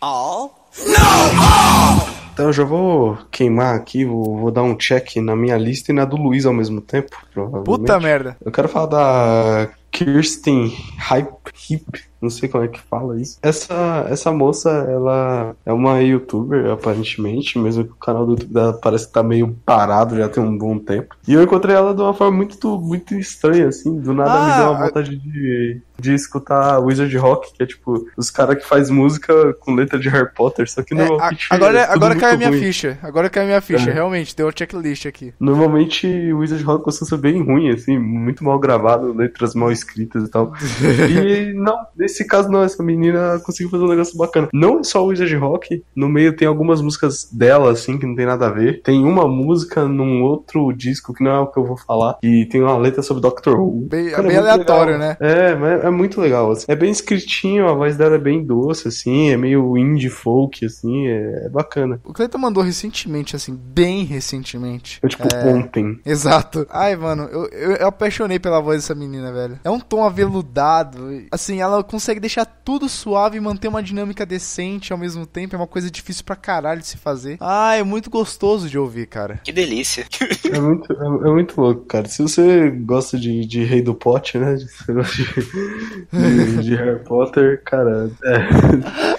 All? No! All! Então eu já vou queimar aqui, vou, vou, dar um check na minha lista e na do Luiz ao mesmo tempo, provavelmente. Puta merda. Eu quero falar da Kirsten Hype Hip não sei como é que fala isso. Essa, essa moça, ela é uma youtuber, aparentemente, mesmo que o canal do YouTube dela parece que tá meio parado já tem um bom tempo. E eu encontrei ela de uma forma muito, muito estranha, assim. Do nada ah, me deu uma vontade de, de escutar Wizard Rock, que é tipo os caras que faz música com letra de Harry Potter, só que é, normalmente. agora é, agora caiu a minha ruim. ficha. Agora caiu a minha ficha, é. realmente, deu uma checklist aqui. Normalmente Wizard Rock costuma ser bem ruim, assim, muito mal gravado, letras mal escritas e tal. e não, nesse caso não, essa menina conseguiu fazer um negócio bacana. Não é só o Wizard Rock, no meio tem algumas músicas dela, assim, que não tem nada a ver. Tem uma música num outro disco, que não é o que eu vou falar, e tem uma letra sobre Doctor Who. Bem, Cara, é bem é aleatório, legal. né? É, mas é muito legal. Assim. É bem escritinho, a voz dela é bem doce, assim, é meio indie folk, assim, é, é bacana. O Cleiton mandou recentemente, assim, bem recentemente. Eu, tipo, é... ontem. Exato. Ai, mano, eu, eu, eu apaixonei pela voz dessa menina, velho. É um tom aveludado. Assim, ela consegue deixar tudo suave e manter uma dinâmica decente ao mesmo tempo. É uma coisa difícil pra caralho de se fazer. Ah, é muito gostoso de ouvir, cara. Que delícia. É muito, é, é muito louco, cara. Se você gosta de, de Rei do Pote, né? De, de, de Harry Potter, cara. É.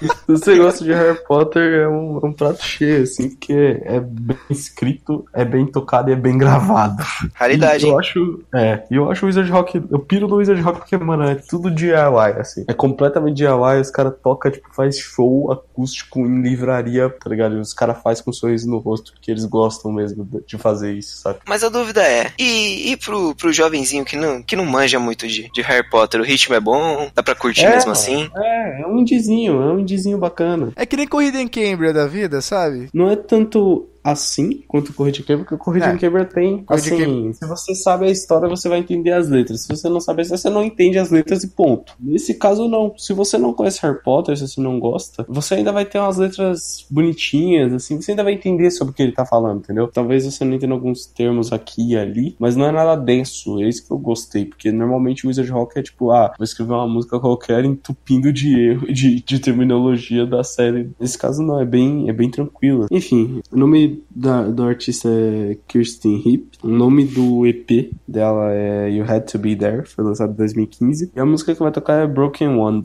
Se você gosta de Harry Potter, é um, é um prato cheio, assim, porque é bem escrito, é bem tocado e é bem gravado. Raridade. E eu acho, é, e eu acho o Wizard Rock, eu piro no Wizard Rock porque, mano, é tudo DIY, assim. É completamente DIY, os caras tocam, tipo, faz show acústico em livraria, tá ligado? E os caras fazem com um sorriso no rosto, porque eles gostam mesmo de fazer isso, sabe? Mas a dúvida é, e, e pro, pro jovenzinho que não, que não manja muito de, de Harry Potter, o ritmo é bom? Dá pra curtir é, mesmo assim? É, é um indizinho, é um indizinho bacana. É que nem corrida em Cambridge da vida, sabe? Não é tanto assim quanto o Corrida de Quebra, porque o Corrida é. de Quebra tem, Corrida assim, se você sabe a história, você vai entender as letras. Se você não sabe a história, você não entende as letras e ponto. Nesse caso, não. Se você não conhece Harry Potter, se você não gosta, você ainda vai ter umas letras bonitinhas, assim, você ainda vai entender sobre o que ele tá falando, entendeu? Talvez você não entenda alguns termos aqui e ali, mas não é nada denso, é isso que eu gostei, porque normalmente o Wizard Rock é tipo, ah, vou escrever uma música qualquer entupindo de erro, de, de terminologia da série. Nesse caso, não, é bem, é bem tranquilo. Enfim, o nome da, do artista é Kirsten Heap. O nome do EP dela é You Had to Be There, foi lançado em 2015. E a música que vai tocar é Broken Wand.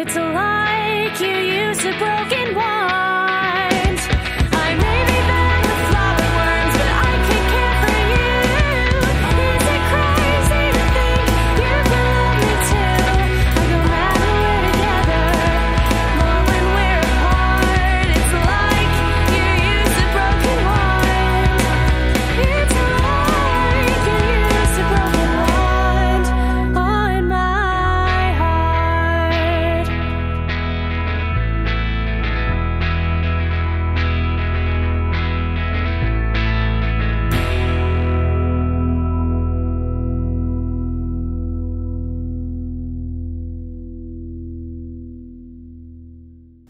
It's like you used a broken one.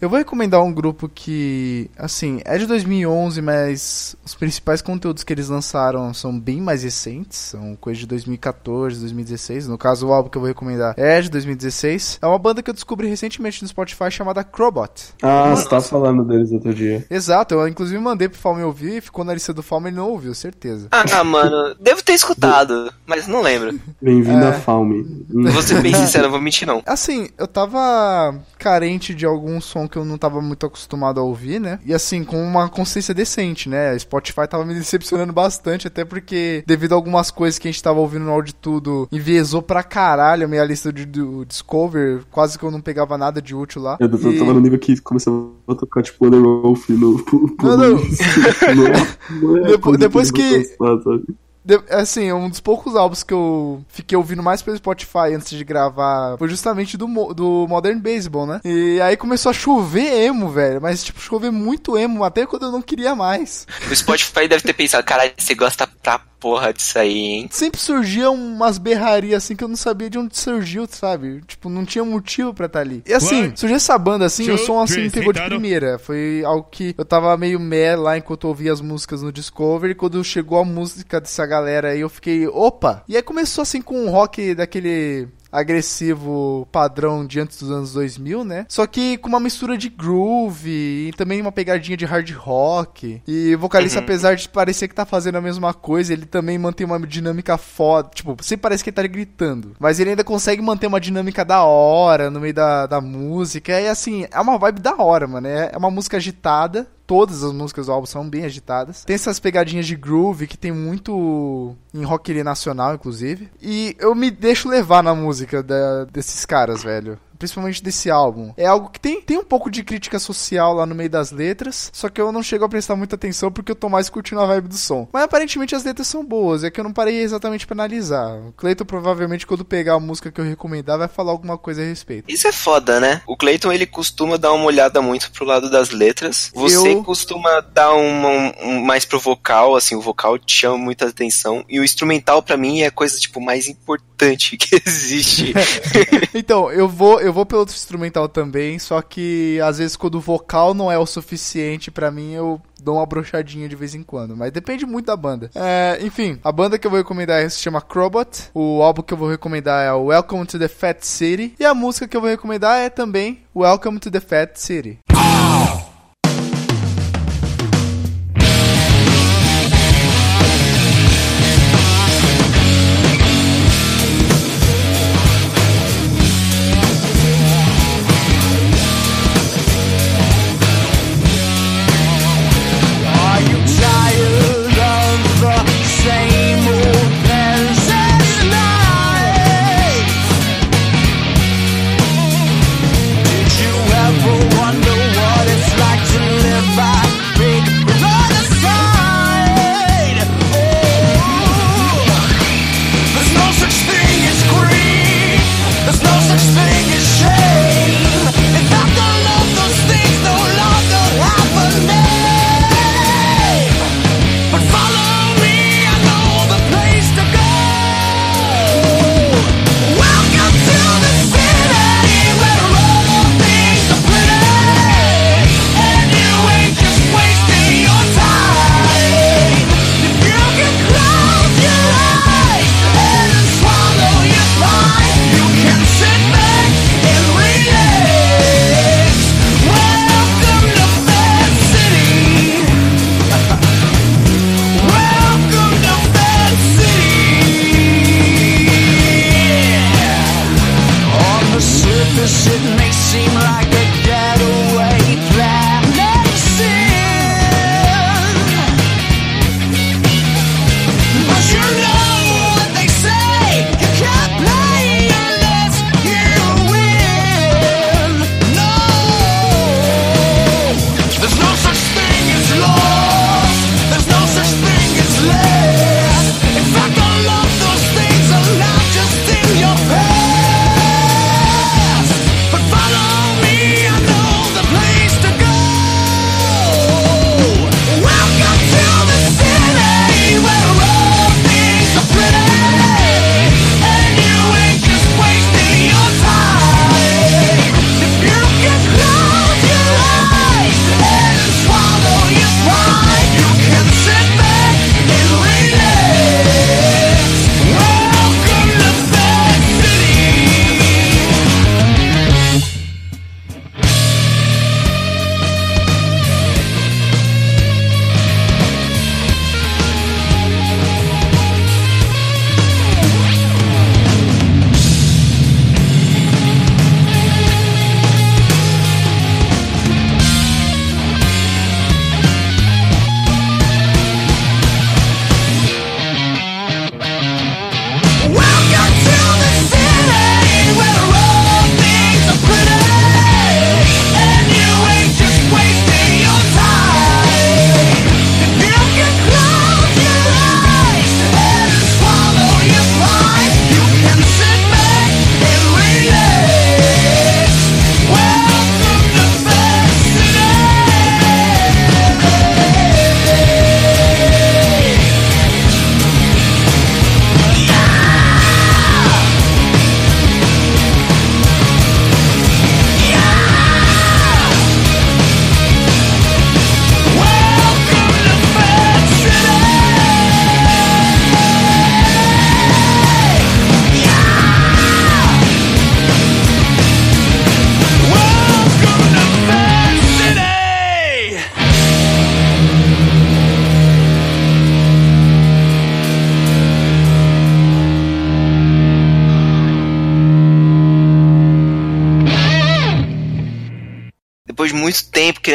Eu vou recomendar um grupo que, assim, é de 2011, mas os principais conteúdos que eles lançaram são bem mais recentes, são coisas de 2014, 2016. No caso, o álbum que eu vou recomendar é de 2016. É uma banda que eu descobri recentemente no Spotify chamada Crobot. Ah, você tá falando deles outro dia. Exato, eu inclusive mandei pro Falme ouvir, ficou na lista do Falme e não ouviu, certeza. Ah, mano, devo ter escutado, mas não lembro. Bem-vindo é... a Falme. Vou ser bem sincero, não vou mentir não. Assim, eu tava carente de algum som que eu não tava muito acostumado a ouvir, né? E assim, com uma consciência decente, né? A Spotify tava me decepcionando bastante, até porque, devido a algumas coisas que a gente tava ouvindo no áudio tudo, enviesou pra caralho a minha lista de, do Discover, quase que eu não pegava nada de útil lá. Eu, e... tava no nível que começava a tocar tipo Under Wolf no. Não, não. depois que. Assim, um dos poucos álbuns que eu fiquei ouvindo mais pelo Spotify antes de gravar foi justamente do, do Modern Baseball, né? E aí começou a chover emo, velho. Mas, tipo, chover muito emo, até quando eu não queria mais. O Spotify deve ter pensado, caralho, você gosta pra porra disso aí, hein? Sempre surgiam umas berrarias assim que eu não sabia de onde surgiu, sabe? Tipo, não tinha motivo pra estar tá ali. E assim, surgiu essa banda assim, o som assim me pegou de primeira. Foi algo que eu tava meio meh lá enquanto eu ouvia as músicas no Discovery. Quando chegou a música dessa galera aí, eu fiquei, opa! E aí começou assim com um rock daquele agressivo padrão de antes dos anos 2000, né? Só que com uma mistura de groove e também uma pegadinha de hard rock. E o vocalista, uhum. apesar de parecer que tá fazendo a mesma coisa, ele também mantém uma dinâmica foda. Tipo, sempre parece que ele tá gritando. Mas ele ainda consegue manter uma dinâmica da hora no meio da, da música. E assim, é uma vibe da hora, mano. É, é uma música agitada, todas as músicas do álbum são bem agitadas. Tem essas pegadinhas de groove que tem muito em rock nacional, inclusive. E eu me deixo levar na música da, desses caras, velho principalmente desse álbum. É algo que tem, tem um pouco de crítica social lá no meio das letras, só que eu não chego a prestar muita atenção porque eu tô mais curtindo a vibe do som. Mas aparentemente as letras são boas, é que eu não parei exatamente para analisar. O Cleiton provavelmente quando pegar a música que eu recomendar vai falar alguma coisa a respeito. Isso é foda, né? O Cleiton ele costuma dar uma olhada muito pro lado das letras. Você eu... costuma dar uma, um, um, mais pro vocal, assim, o vocal te chama muita atenção e o instrumental para mim é a coisa tipo mais importante que existe. então, eu vou eu vou pelo instrumental também, só que às vezes quando o vocal não é o suficiente para mim, eu dou uma brochadinha de vez em quando, mas depende muito da banda. É, enfim, a banda que eu vou recomendar se chama Crobot, o álbum que eu vou recomendar é Welcome to the Fat City, e a música que eu vou recomendar é também Welcome to the Fat City. wonder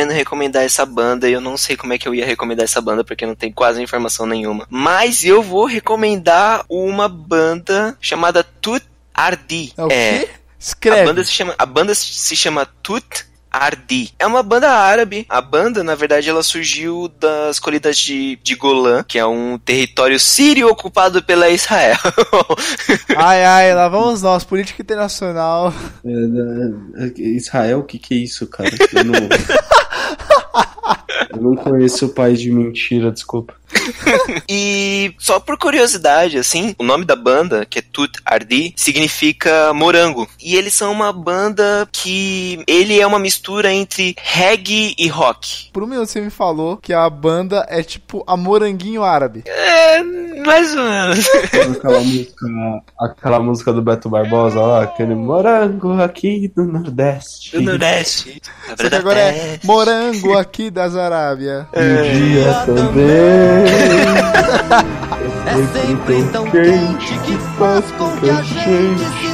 querendo recomendar essa banda e eu não sei como é que eu ia recomendar essa banda porque não tem quase informação nenhuma. Mas eu vou recomendar uma banda chamada Tut Ardi. É é? Escreve. A banda se chama, a banda se chama Tut Ardi. É uma banda árabe. A banda, na verdade, ela surgiu das colinas de, de Golã, que é um território sírio ocupado pela Israel. ai, ai, lá vamos nós, política internacional. É, é, Israel, o que, que é isso, cara? Eu não... Eu não conheço o pai de mentira, desculpa. e só por curiosidade, assim, o nome da banda, que é Tut Ardi, significa morango. E eles são uma banda que ele é uma mistura entre reggae e rock. Por um minuto você me falou que a banda é tipo a moranguinho árabe. É, mais ou menos. aquela música, aquela música do Beto Barbosa lá, aquele morango aqui do Nordeste. Do Nordeste. Só que agora é morango aqui das Arábia. É. Um dia também. É sempre tão quente que faz com que a gente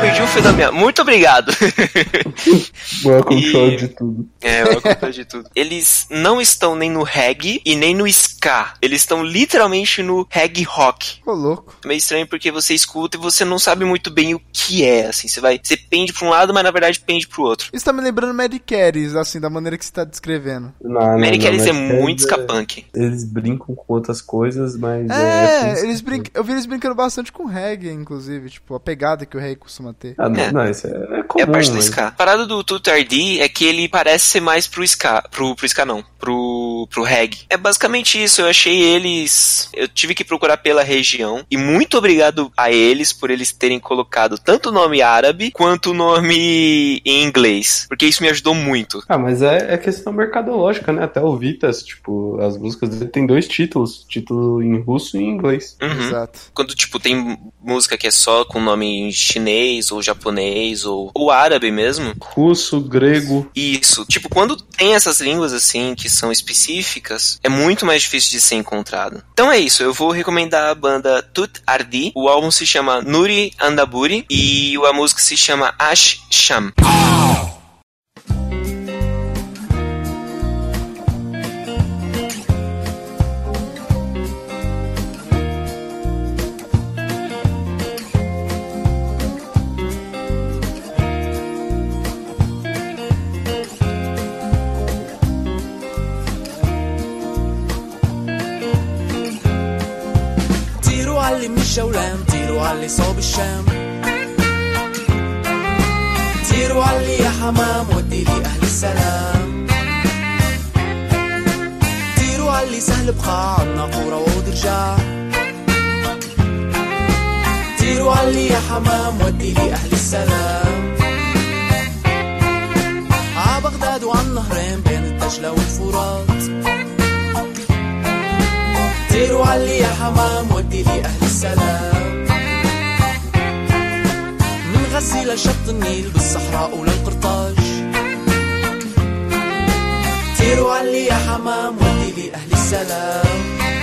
Perdi o fio da minha. Muito obrigado. Welcome e... show de tudo. É, welcome de tudo. Eles não estão nem no reggae e nem no ska. Eles estão literalmente no reggae rock. Ô, louco. É meio estranho porque você escuta e você não sabe muito bem o que é, assim. Você vai. Você pende pra um lado, mas na verdade pende pro outro. Isso tá me lembrando Mad Carries, assim, da maneira que você tá descrevendo. Não, Mad Carries é muito ska punk. Eles brincam com outras coisas, mas. É, é eles brincam. Eu vi eles brincando bastante com reggae reggae, inclusive, tipo, a pegada que o reggae costuma ter. Ah, não, é. não isso é, é comum. É a parte do mas... ska. A parada do Tutardi é que ele parece ser mais pro ska, pro, pro ska não, pro, pro reggae. É basicamente isso, eu achei eles, eu tive que procurar pela região, e muito obrigado a eles por eles terem colocado tanto o nome árabe, quanto o nome em inglês, porque isso me ajudou muito. Ah, mas é, é questão mercadológica, né? Até o Vitas, tipo, as músicas dele tem dois títulos, título em russo e em inglês. Uhum. Exato. Quando, tipo, tem música que é só com nome em chinês ou japonês ou, ou árabe mesmo. Russo, grego. Isso. Tipo, quando tem essas línguas assim que são específicas é muito mais difícil de ser encontrado. Então é isso, eu vou recomendar a banda Tut Ardi. O álbum se chama Nuri Andaburi e a música se chama Ash Sham. Oh! الشام طيروا علي يا حمام ودي لي أهل السلام طيروا علي سهل بقاع ناقورة وعود رجع طيروا علي يا حمام ودي لي أهل السلام ع بغداد وعن نهرين بين الدجلة والفرات طيروا علي يا حمام ودي لي أهل السلام غزي لشط النيل بالصحراء وللقرطاج. طيروا علي يا حمام ودي لي أهل السلام.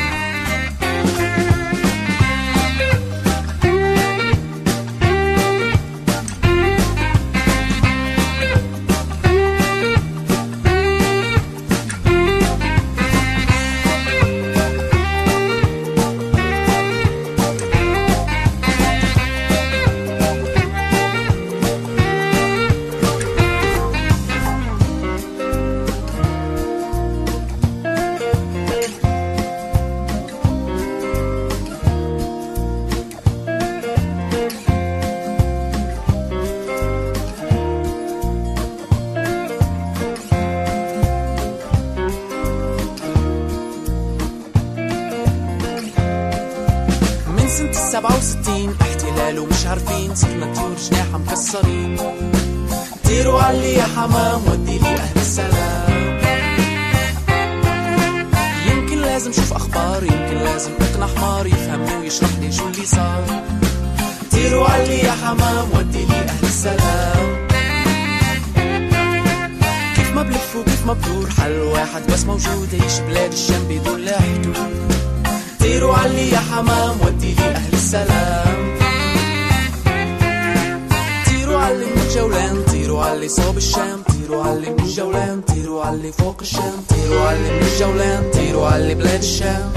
احتلال ومش عارفين صرنا طيور جناح مكسرين. طيروا علي يا حمام ودي لي أهل السلام. يمكن لازم شوف أخبار يمكن لازم أقنع حمار يفهمني ويشرح لي شو اللي صار. طيروا علي يا حمام ودي لي أهل السلام. كيف ما بلف وكيف ما بدور حل واحد بس موجود عيش بلاد الشام بدون لا حدود. طيروا علي يا حمام ودي لي أهل علي فوق الشام طيروا علي من الجولان طيروا علي بلاد الشام